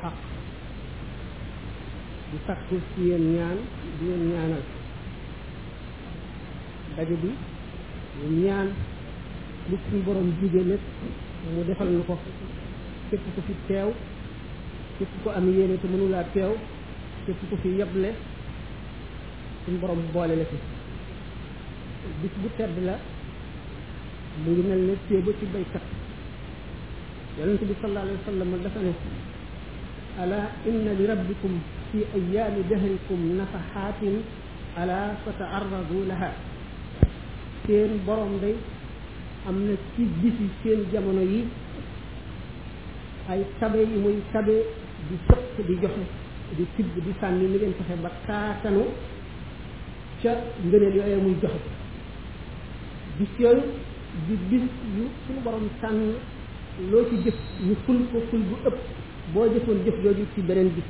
xaq di sax ci ci yéen ñaan di leen ñaanal daje bi ñu ñaan li suñu borom jige lépp mu defal nu ko képp ku fi teew képp ku am yéene te mënulaa teew képp ku fi yeble suñu borom boole la fi bis bu tedd la mu ngi mel ne téeba ci baykat yonent bi sallallahu alayhi wa sallam dafa ne ala inna li rabbikum fi ayaami dahrikum nafaxaatin ala fa taarradu laha seen borom day am na ci bisi seen jamono yi ay tabe yi muy tabe di sëq di joxe di tibb di sànni ni ngeen fexe ba taatanu ca ngëneel yooyu muy joxe bis yooyu di bis yu suñu borom tànn loo ci jëf ñu ful ko ful bu ëpp boo jëfoon jëf jooju ci beneen bis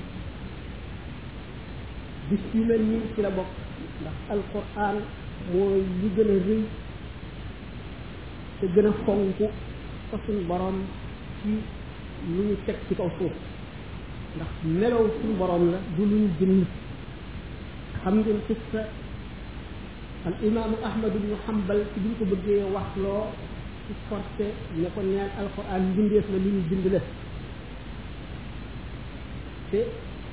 bis yu mel nii ci la bokk ndax alquran mooy li gën a rëy te gën a fonk fa suñu borom ci lu ñu teg ci kaw suuf ndax melow suñu borom la du lu ñu bind xam ngeen xissa al imaamu ahmad ibnu hambal ci biñ ko bëggee wax loo ci forcé ne ko neel alquran mbindeef la lu ñu bind la te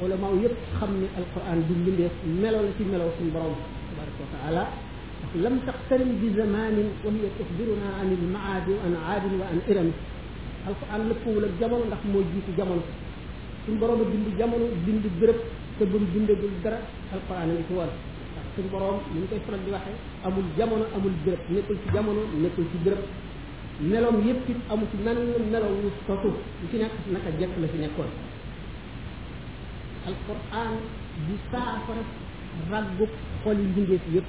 ulama yëpp xam ne alquran du mbindeef melo la ci melo suñu borom tabaraka wa taala ndax lam taqtarin bi zamanin wa hiya tuxbiruna an il maadi wa an aadin wa an irami alquran lëppawul ak jamono ndax moo jiitu jamono suñu borom a bind jamono bind béréb te ba mu bindagul dara alquran a ngi ci woon ndax suñu borom ni ñu koy faral di waxee amul jamono amul béréb nekkul ci jamono nekkul ci béréb meloom yépp it amu ci nan melo wu sosu lu ci nekk naka jekk la ci nekkoon alquran di saafara ràggu xol yi mbindeef yépp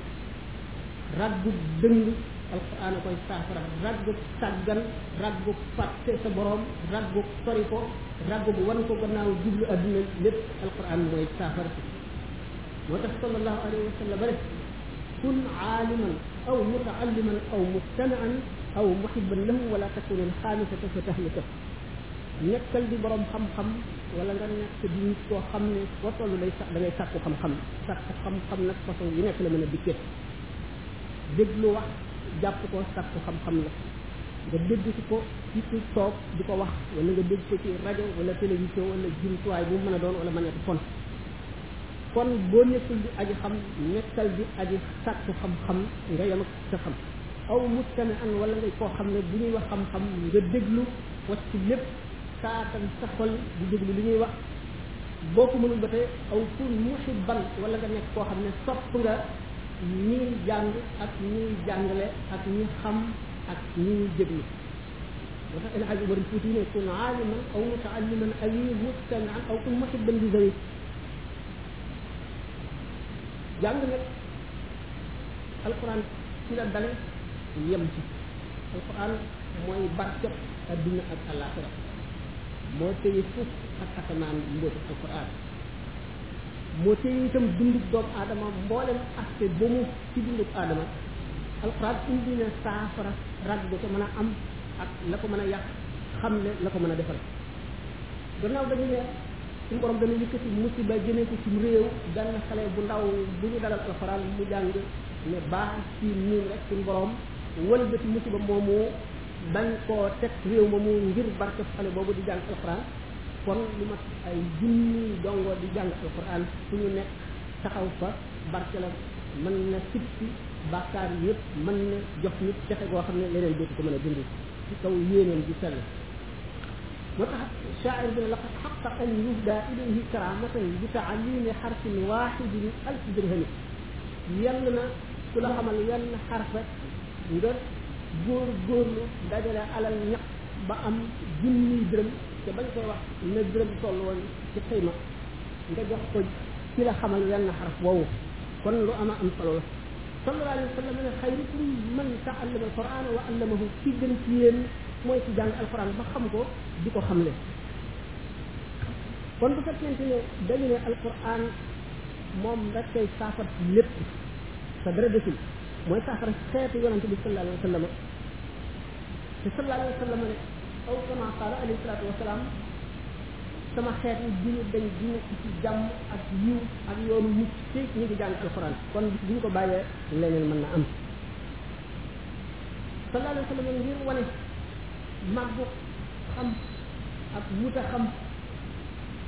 ràggu dëng alquran a koy saafara ràggu sàggan ràggu fàtte sa borom ràggu sori ko ràgg bu wan ko gannaaw jublu adduna lépp alquran mooy saafara si moo tax sallallahu alayhi wa sallam rek kun aaliman aw mutaalliman aw mustanaan aw muhibban lahu wala takun al xaamisata fa tahlika nekkal di borom xam-xam wala nga nekk di nit koo xam ne foo toll day sax da ngay sàkku xam-xam sàkku xam-xam nag façon yu nekk la mën a dikkee déglu wax jàpp ko sàkku xam-xam la nga dégg ci ko ci ku toog di ko wax wala nga dégg ko ci rajo wala télévision wala jumtuwaay bu mën a doon wala mën a fon kon boo nekkul di aji xam nekkal di aji sàkku xam-xam nga yem ak sa xam aw mustami an wala nga koo xam ne bu ñuy wax xam-xam nga déglu wacc ci lépp saatan sa xol di déglu li ñuy wax boo ko mënul ba tey aw kun muhibban wala nga nekk koo xam ne sopp nga ñiy jàng ak ñiy jàngale ak ñi xam ak ñi ñuy déglu moo tax El Hadj Omar Fouti ne kun aaliman aw mutaalliman aw mustamian aw kun muhibban li zawi jàng nag alquran ci la dale yem ci alquran mooy barkeb adduna ak alaxira moo tëye suuf ak asamaan mbóotu alquran moo téye itam dundub doomu aadama mboolem aspect ba mu ci dundub aadama alxuraan indi na saafara rag ba ko mën a am ak la ko mën a yàq xam ne la ko mën a defal gannaaw dañu ne suñu borom dana yëkkati musiba jëmee ko ci réew benn xale bu ndaw bu ñu dalal alxuraan mu jàng ne baax ci miin rek suñu borom wëlbati musiba moomu bañ koo teg réew ma mu ngir barke xale boobu di jàng alxuraan kon lu mat ay junni dongo di jàng alxuraan fu ñu nekk taxaw fa barke la mën na sippi bàkkaar yëpp mën na jox nit texe goo xam ne leneen dootu ko mën a dindi ci kaw yéeneen bi sell moo tax shaa'ir bi ne laqad xaqa an yubda ilayhi karamatan bi taalimi xarfin waaxidin alf dirhami yàlla na ku la xamal wenn xarfa nga góor góorlu dajale alal ñaq ba am junniy dërëm te bañ koy wax na dërëm toll woon ci xëyma nga jox ko ci la xamal wenn xaraf woowu kon lu ama am solo la sallallahu alayhi wa sallam ne xayrukum man taallama alquran wa allamahu ci gën ci yéen mooy ci jàng alquran ba xam ko di ko xamle kon bu fekkente ne dañu ne alquran moom rek kay saafat lépp sa dara desul mooy saafara xeetu yonante bi sallallahu alayhi wa sallam te sallallahu alayhi wa sallam ne aw kama qaala alayhi salaatu wa salaam sama xeet yi duñu dañ di nekk ci jàmm ak yiw ak yoonu mucc te ñu ngi jàng alxuraan kon bis bu ñu ko bàyyee leneen mën na am sallallahu alayhi wa sallam ngir wane màggu xam ak wuta xam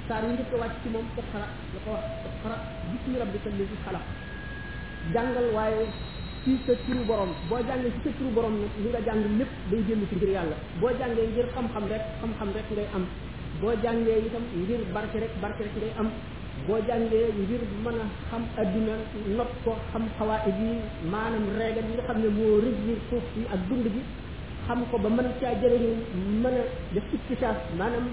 saar yi njëkk a wàcc ci moom iqra la ko wax iqra bismi rabbika allazi xalaq jàngal waaye ci sa turu borom boo jàngee ci sa turu borom nag li nga jàng lépp day génn ci ngir yàlla boo jàngee ngir xam-xam rek xam-xam rek ngay am boo jàngee itam ngir barke rek barke rek ngay am boo jàngee ngir mën a xam adduna not ko xam xawaa ji maanaam reegal yi nga xam ne moo régir suuf si ak dund gi xam ko ba mën caa jëriñu mën a def iktisaas maanaam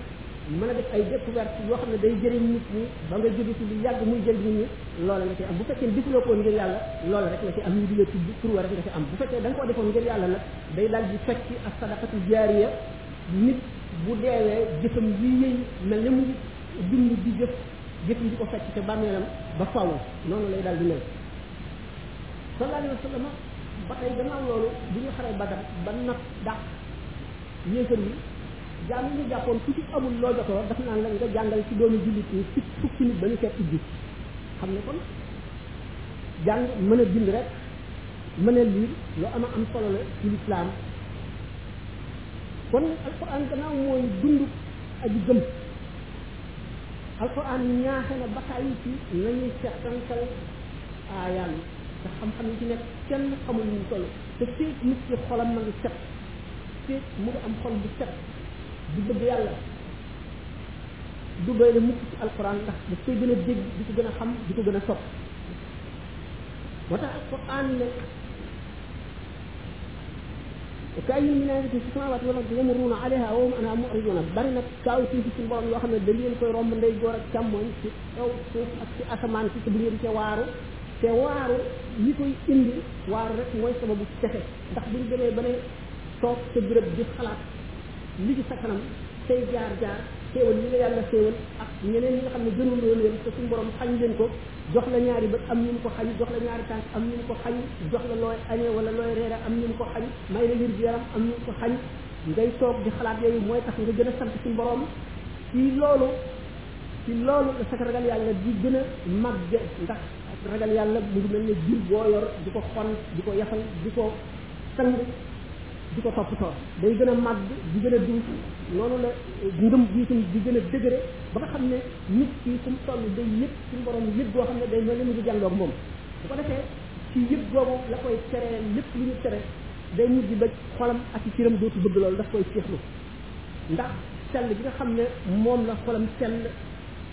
mën a def ay découverte yoo xam ne day jëriñ nit ñi ba nga jóge ci lu yàgg muy jëriñ nit ñi loola nga ci am bu fekkee defuloo ko ngir yàlla loola rek nga ci am ñu di la tudd tur wa rek nga ci am bu fekkee da nga koo defoon ngir yàlla nag day daal di fekk ci ak sadaqatu jaariya nit bu deewee jëfam yi yëy mel ne mu ngi dund di jëf jëf yi di ko fekk te bàmmeelam ba faw noonu lay daal di mel sallallahu alayhi wa sallam ba tey gannaaw loolu bu ñu xaree badar ba nag dàq yéefar yi jaam yi ñu jàppoon ku ci amul loo jotoo daf naan la nga jàngal ci doomu jullit yi ci fukki nit ba ñu fekk ji xam ne kon jàng mën a bind rek mën a liir lu ama am solo la ci lislaam kon alquran gannaaw mooy dund aji gëm alquran ñaaxe na bataay yi ci nañuy seetantal aayaan te xam-xam yi ci nekk kenn xamul ñu toll te féeg nit ki xolam ma ngi set féeg mu ngi am xol bu set bu bëgg yàlla du doy la mukk ci alquran ndax daf koy gën a dégg di ko gën a xam di ko gën a sopp moo tax alquran ne kaay yi ñu naan ci samaawaati wala di yamuruna alayha wa hum anha mu'riduna bari nag kaaw ci suñu borom yoo xam ne dañ leen koy romb ndey joor ak càmmoñ ci kaw suuf ak ci asamaan si te du ngeen ca waaru te waaru li koy indi waaru rek mooy sababu texe ndax bu ñu demee ba ne toog sa béréb di xalaat li ci sa kanam say jaar jaar xéewal yi la yàlla xéewal ak ñeneen ñi nga xam ne gënuloo leen te suñu borom xañ leen ko jox la ñaari bët am ñu mu ko xañ jox la ñaari tànk am ñu mu ko xañ jox la looy añee wala looy reere am ñu mu ko xañ may la wér gu yaram am ñu mu ko xañ ngay toog di xalaat yooyu mooy tax nga gën a sant suñu borom ci loolu ci loolu la sa ragal yàlla di gën a màgg ndax ragal yàlla mu ngi mel ne jur boo yor di ko xon di ko yafal di ko sang di ko toppatoo day gën a màgg di gën a duuf loolu la ngëm gi itam di gën a dëgëre ba nga xam ne nit ki fu mu toll day yëg suñu borom yëg boo xam ne day mel ne mu ngi jàndoog moom bu ko defee ci yëg boobu la koy teree lépp lu ñu tere day mujj ba xolam ak i cëram dootu bëgg loolu daf koy seexlu ndax sell bi nga xam ne moom la xolam sell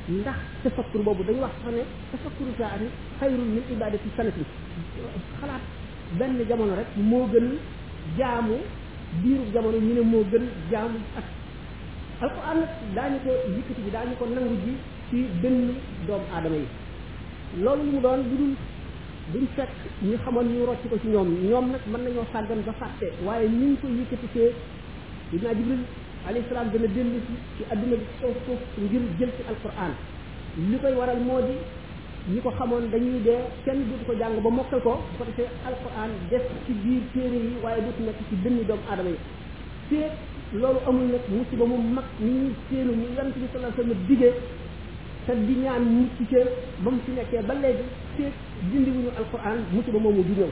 ndax tafakkur boobu dañu wax sax ne tafakkuru saati xayrun min ibadati sanati xalaat benn jamono rek moo gën jaamu biiru jamono ñu ne moo gën jaamu at alquran nag daañu ko yëkkati ji daañu ko nangu ji ci benn doomu aadama yi loolu lu mu doon lu dul duñ fekk ñu xamoon ñu rocc ko ci ñoom ñoom nag mën nañoo sàggan ba fàtte waaye ñu ngi ko yëkkatisee Seydina Jibril alayhi salaam dana dellu si ci adduna bi kaw suuf ngir jël ci alquran li koy waral moo di ñi ko xamoon dañuy dee kenn dootu ko jàng ba mokkal ko bu ko defee alquran def ci biir téere yi waaye dootu nekk ci dënni doomu aadama yi te loolu amul nag musiba mu mag ni ñuy séenu ñu yonent bi sallallahu alayhi wasallam digee te di ñaan mucc ca ba mu fi nekkee ba léegi te dindi wuñu alquran musiba moomu du ñëw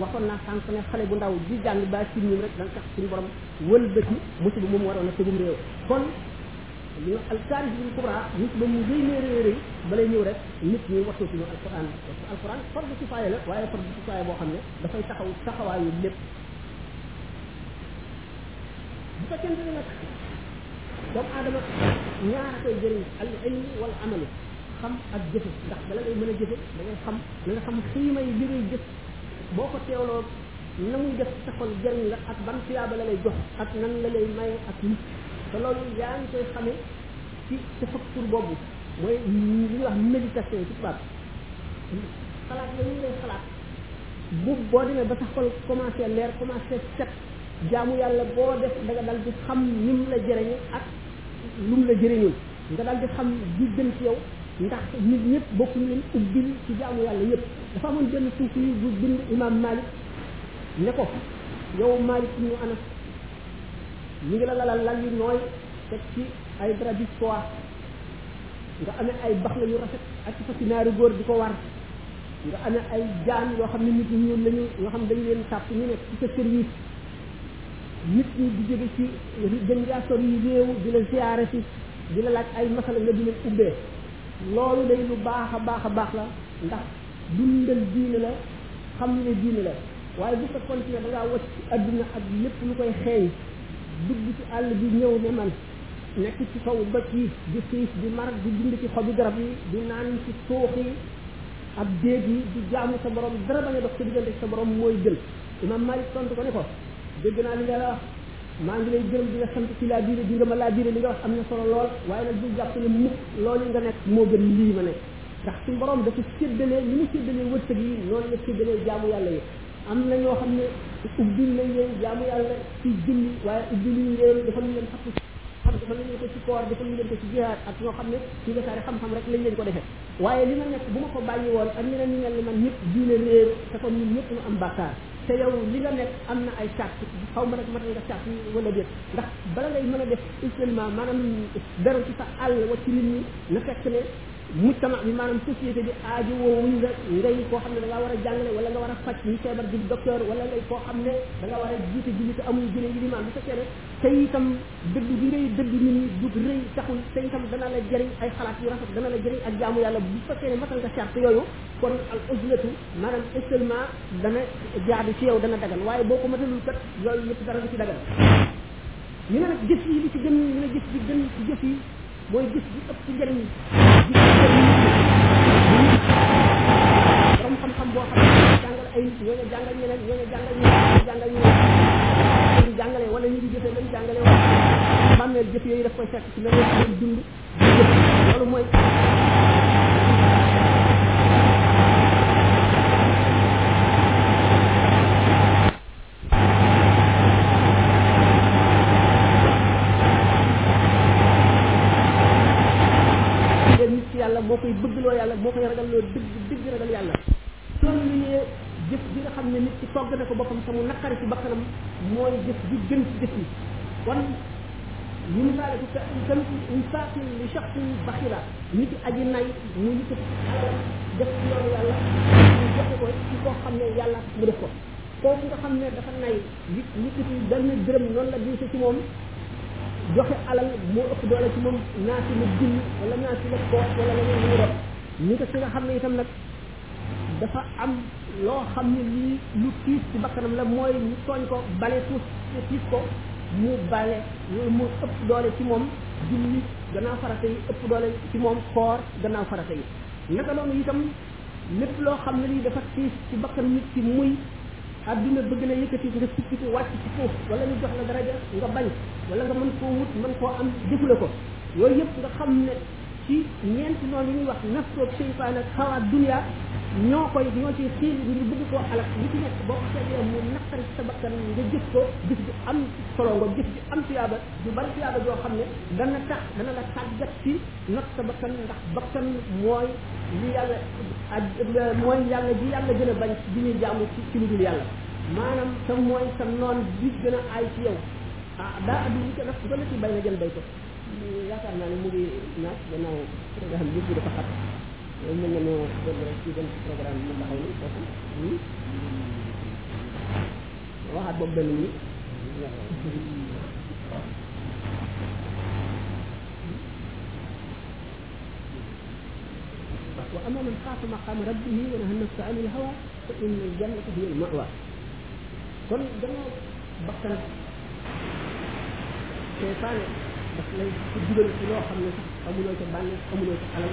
waxoon naa sànq ne xale bu ndaw di jàng ba ci ñun rek dana tax suñu borom wëlbati musiba moomu waroon a tëgum réew kon li wax alkaari bi kubra musiba mu rëy ne rëy rëy balay ñëw rek nit ñi waxtu suñu alquran parce que alquran fardu kifaaya la waaye fardu kifaaya boo xam ne dafay taxaw taxawaayu lépp bu fekkente ne nag doomu aadama ñaar koy jëriñ al ilmi wal amalu xam ak jëfe ndax bala ngay mën a jëfe da ngay xam da nga xam xiima yi li ngay jëf boo ko teewloo na muy def sa xol jëriñ la ak ban tuyaaba la lay jox ak nan la lay maye ak nit te loolu yaa ngi koy xamee ci tafakkur boobu mooy li ñuy wax méditation ci tubaab xalaat la ñu ngay xalaat bu boo demee ba sa xol commencé leer commencé set jaamu yàlla boo def da nga dal di xam nim la jëriñe ak lum la jëriñul nga daal di xam di gën ci yow ndax nit ñëpp bokkuñu leen ubbil ci jaamu yàlla yëpp dafa amoon benn suuf yi bu bind imam malik ne ko yow malik ñu ana ñu ngi la lalal lal yu nooy teg ci ay darabi soie nga amee ay bax la yu rafet ak ci fasi naari góor di ko war nga amee ay jaan yoo xam ne nit ñi ñuul lañu yoo xam dañ leen sàpp ñu nekk ci sa service nit ñi di jóge ci gën yaa sor yi réew di la ziyaare si di la laaj ay masala nga di leen ubbee loolu day lu baax a baax a baax la ndax dundal diine la xam ne diine la waaye bu fekkoon ci ne da ngaa wacc adduna ak lépp lu koy xeeñ dugg ci àll bi ñëw ne man nekk ci kaw doj yi di xiif di mar di dund ci xobi garab yi di naan ci suux yi ak déeg yi di jaamu sa borom dara bañ a dox sa diggante sa borom mooy gën imam Malik tontu ko ne ko dégg naa li nga wax maa ngi lay gërëm di la sant ci laa biire bi nga ma laa biire li nga wax am na solo lool waaye nag bu jàpp ne mukk loolu nga nekk moo gën lii ma nekk ndax suñu borom dafa séddalee li mu séddalee wërsëg yi noonu la séddalee jaamu yàlla yi am na ñoo xam ne ubbil nañ leen jaamu yàlla ci julli waaye ubbil ñu leen dafa ñu leen xapp xam dafa ñu leen ko ci koor dafa ñu leen ko ci jihaad ak ñoo xam ne ci wesaare xam-xam rek lañ leen ko defee waaye li ma nekk bu ma ko bàyyi woon ak ñeneen ñi mel ni man ñëpp diine réer te kon ñun ñëpp ñu am bàkkaar te yow li nga nekk am na ay sàrt xaw ma nag matal nga sàrt yi wala déet ndax bala ngay mën a def isolement maanaam beru ci sa àll wa ci nit ñi na fekk ne mujtama bi maanaam société bi aajo woowuñ la ngay koo xam ne da ngaa war a jàngale wala nga war a faj ñi feebar di docteur wala ngay koo xam ne da nga war a jiite julli te amul jëne yi limaam bu fekkee ne te itam dëgg bi ngay dëgg nit ñi du rëy taxul te itam dana la jëriñ ay xalaat yu rafet dana la jëriñ ak jaamu yàlla bu fekkee ne matal nga charte yooyu kon al uzlatu maanaam isolement dana jaadu ci yow dana dagal waaye boo ko matalul kat yooyu yëpp dara du ci dagal ñu ne nag jëf yi li ci gën ñu ne jëf bi gën ci jëf yi mooy gis bi ëpp ci njëriñ gis borom xam-xam boo xam ne jàngal ay nit ñoo ñu jàngal ñeneen ñoo ñu jàngal ñeneen ñoo jàngal ñeneen ñu jàngale wala ñu di jëfee lañ jàngale wala bàmmeel jëf yooyu daf koy fekk ci leneen ci leen dund loolu mooy te nit ci yàlla moo koy bëggloo yàlla moo koy ragalloo dëgg dëgg ragal yàlla loolu li ñee jëf ji nga xam ne nit ci togg na ko boppam te mu naqari ci bakkanam mooy jëf ji gën ci jëf yi kon ñu misaale ko kan insaatin li shaxsin baxira nit ki aji nay mu yëkkati alal def ci yoonu yàlla ñu joxe ko ci koo xam ne yàlla mu def ko kooku nga xam ne dafa nay nit nit ki benn dërëm noonu la diise ci moom joxe alal moo ëpp doole ci moom naa si la julli wala naa si la koor wala la ñuy rob ñi ko si nga xam ne itam nag dafa am loo xam ne lii lu tiis ci bakkanam la mooy ñu tooñ ko bale tuus te tiis ko mu bale loolu moo ëpp doole ci moom julli gannaaw farata yi ëpp doole ci moom koor gannaaw farata yi naka noonu itam lépp loo xam ne lii dafa tiis ci bakkan nit ci muy àdduna bëgg la yëkkati nga sikki ko wàcc ci suuf wala ñu jox la daraja nga bañ wala nga mën koo wut mën koo am defu la ko yooyu yëpp nga xam ne ci ñeenti noonu yi ñuy wax nafsoog seytaan ak xawaat dunia ñoo koy ñoo ciy xiir ngir bëgg koo alak li ci nekk boo ko seetee mu naqari sa bakkan nga jëf ko gis bi am solo nga gis bi am tuyaaba du bari tuyaaba joo xam ne dana tax dana la tàggat ci not sa bakkan ndax bakkan mooy li yàlla ak mooy yàlla ji yàlla gën a bañ bi ñuy jaamu ci ci lu dul yàlla maanaam sa mooy sa noon bi gën a aay ci yow ah daa addu li ko naf ba la ci bay na jën bay ko yaakaar naa ne mu ngi naaj gannaaw programme bi dafa xat mën na noo dem rek ci benn programme mu taxaw ni foofu waxaat boobu benn minute wa amma man xaafa maqaama rabbihi wa naha nafsa an il hawa fa inna al jannata hiya al mawa kon gannaaw bakkan seytaane daf lay ko dugal ci loo xam ne sax amuloo ca bànneex amuloo ca alal